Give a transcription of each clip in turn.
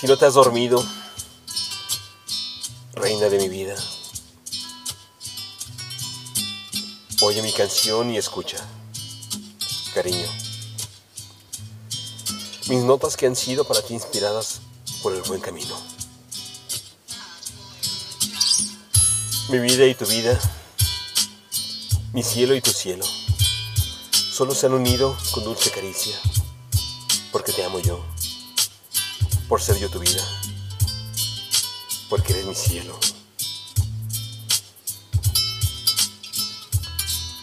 Si no te has dormido, reina de mi vida, oye mi canción y escucha, cariño. Mis notas que han sido para ti inspiradas por el buen camino. Mi vida y tu vida, mi cielo y tu cielo, solo se han unido con dulce caricia, porque te amo yo, por ser yo tu vida, porque eres mi cielo.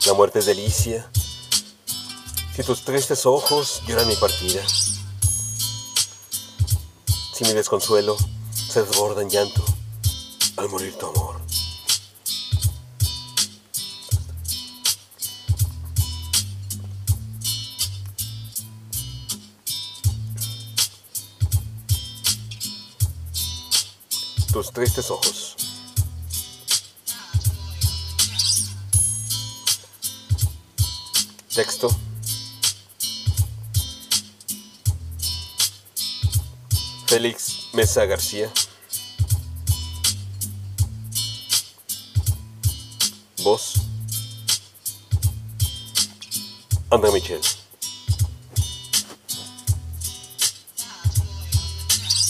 La muerte es delicia, si tus tristes ojos lloran mi partida, si mi desconsuelo se desborda en llanto al morir tu amor. Tus tristes ojos. Texto. Félix Mesa García. Voz. André Michel.